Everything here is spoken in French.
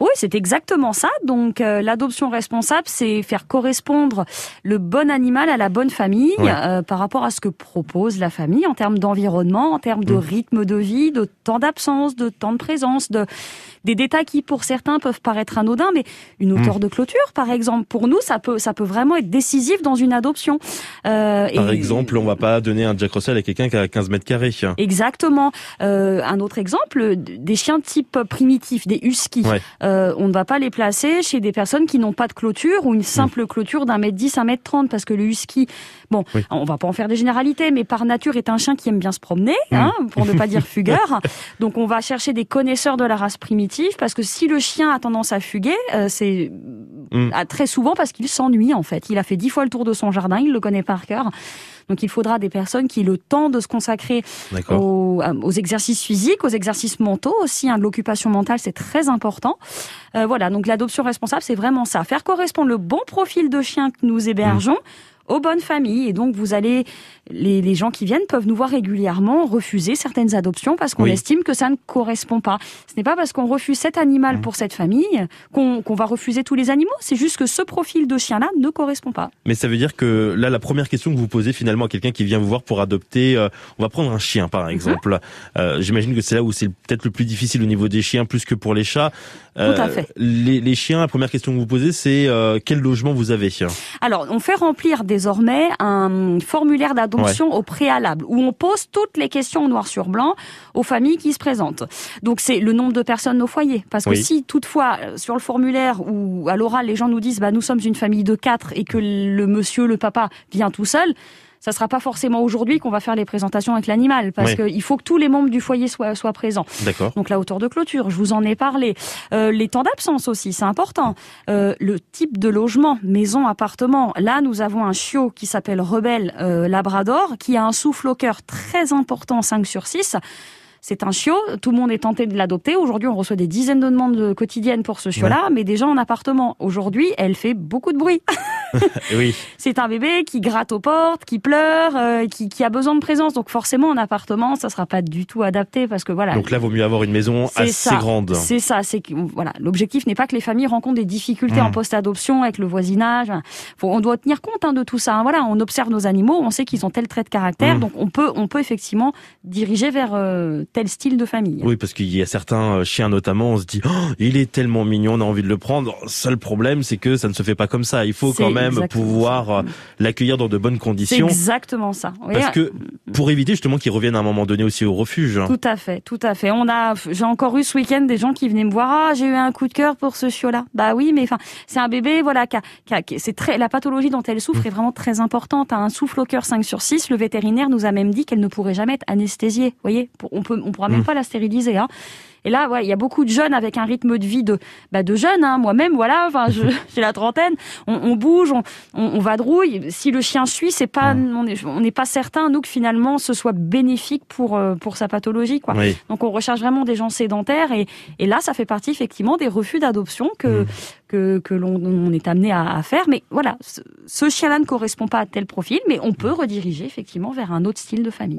Oui, c'est exactement ça. Donc euh, l'adoption responsable, c'est faire correspondre le bon animal à la bonne famille euh, par rapport à ce que propose la famille en termes d'environnement, en termes de mm. rythme de vie, de temps d'absence, de temps de présence, de des détails qui pour certains peuvent paraître anodins, mais une hauteur mm. de clôture, par exemple, pour nous, ça peut ça peut vraiment être décisif dans une adoption. Euh, par exemple, on va pas donner un Jack Russell à quelqu'un qui a 15 mètres carrés. Exactement. un autre exemple, des chiens type primitif, des huskies. Euh, on ne va pas les placer chez des personnes qui n'ont pas de clôture ou une simple clôture d'un mètre 10, un mètre 30 parce que le husky, bon, on va pas en faire des généralités, mais par nature est un chien qui aime bien se promener, hein, pour ne pas dire fugueur. Donc on va chercher des connaisseurs de la race primitive parce que si le chien a tendance à fuguer, euh, c'est mm. très souvent parce qu'il s'ennuie en fait. Il a fait dix fois le tour de son jardin, il le connaît par cœur. Donc il faudra des personnes qui aient le temps de se consacrer aux, aux, exercices physiques, aux exercices mentaux aussi. Hein, L'occupation mentale, c'est très important. Euh, voilà, donc l'adoption responsable, c'est vraiment ça. Faire correspondre le bon profil de chien que nous hébergeons. Mmh aux bonnes familles. Et donc, vous allez, les, les, gens qui viennent peuvent nous voir régulièrement refuser certaines adoptions parce qu'on estime que ça ne correspond pas. Ce n'est pas parce qu'on refuse cet animal mmh. pour cette famille qu'on va refuser tous les animaux. C'est juste que ce profil de chien-là ne correspond pas. Mais ça veut dire que là, la première question que vous posez finalement à quelqu'un qui vient vous voir pour adopter, euh, on va prendre un chien par exemple. Mmh. Euh, J'imagine que c'est là où c'est peut-être le plus difficile au niveau des chiens plus que pour les chats. Euh, Tout à fait. Les, les, chiens, la première question que vous posez, c'est euh, quel logement vous avez? Alors, on fait remplir désormais un formulaire d'adoption au préalable où on pose toutes les questions noir sur blanc aux familles qui se présentent. Donc, c'est le nombre de personnes au foyer. Parce que si toutefois, euh, sur le formulaire ou à l'oral, les gens nous disent, bah, nous sommes une famille de quatre et que le monsieur, le papa vient tout seul, ça sera pas forcément aujourd'hui qu'on va faire les présentations avec l'animal, parce qu'il faut que tous les membres du foyer soient, soient présents. D'accord. Donc la hauteur de clôture, je vous en ai parlé. Euh, les temps d'absence aussi, c'est important. Euh, le type de logement, maison, appartement. Là, nous avons un chiot qui s'appelle Rebelle euh, Labrador, qui a un souffle au cœur très important, 5 sur 6. C'est un chiot, tout le monde est tenté de l'adopter. Aujourd'hui, on reçoit des dizaines de demandes quotidiennes pour ce chiot-là, mais déjà en appartement. Aujourd'hui, elle fait beaucoup de bruit. oui. C'est un bébé qui gratte aux portes, qui pleure, euh, qui, qui, a besoin de présence. Donc forcément, en appartement, ça sera pas du tout adapté parce que voilà. Donc là, vaut mieux avoir une maison assez grande. C'est ça. C'est voilà. L'objectif n'est pas que les familles rencontrent des difficultés en hmm. post-adoption avec le voisinage. Faut, on doit tenir compte hein, de tout ça. Hein. Voilà, on observe nos animaux, on sait qu'ils ont tel trait de caractère, hmm. donc on peut, on peut effectivement diriger vers euh, tel style de famille. Oui, parce qu'il y a certains euh, chiens notamment, on se dit, oh, il est tellement mignon, on a envie de le prendre. Seul problème, c'est que ça ne se fait pas comme ça. Il faut quand même pouvoir euh, l'accueillir dans de bonnes conditions. C'est exactement ça. Parce que pour éviter justement qu'il revienne à un moment donné aussi au refuge. Tout à fait, tout à fait. On a, j'ai encore eu ce week-end des gens qui venaient me voir. Ah, j'ai eu un coup de cœur pour ce chiot-là. Bah oui, mais enfin, c'est un bébé, voilà, qui, c'est très, la pathologie dont elle souffre mmh. est vraiment très importante. Un souffle au cœur 5 sur 6. Le vétérinaire nous a même dit qu'elle ne pourrait jamais être anesthésiée. Vous voyez, on peut, on pourra même mmh. pas la stériliser. Hein. Et là, ouais, il y a beaucoup de jeunes avec un rythme de vie de, bah, de jeunes. Hein. Moi-même, voilà, enfin, j'ai la trentaine. On, on bouge, on, on, vadrouille. Si le chien suit, c'est pas, on n'est pas certain nous que finalement ce soit bénéfique pour euh, pour sa pathologie, quoi. Donc, on recherche vraiment des gens sédentaires et, et là, ça fait partie effectivement des refus d'adoption que mmh. que, que l'on est amené à, à, faire. Mais voilà, ce, ce chien-là ne correspond pas à tel profil, mais on peut rediriger effectivement vers un autre style de famille.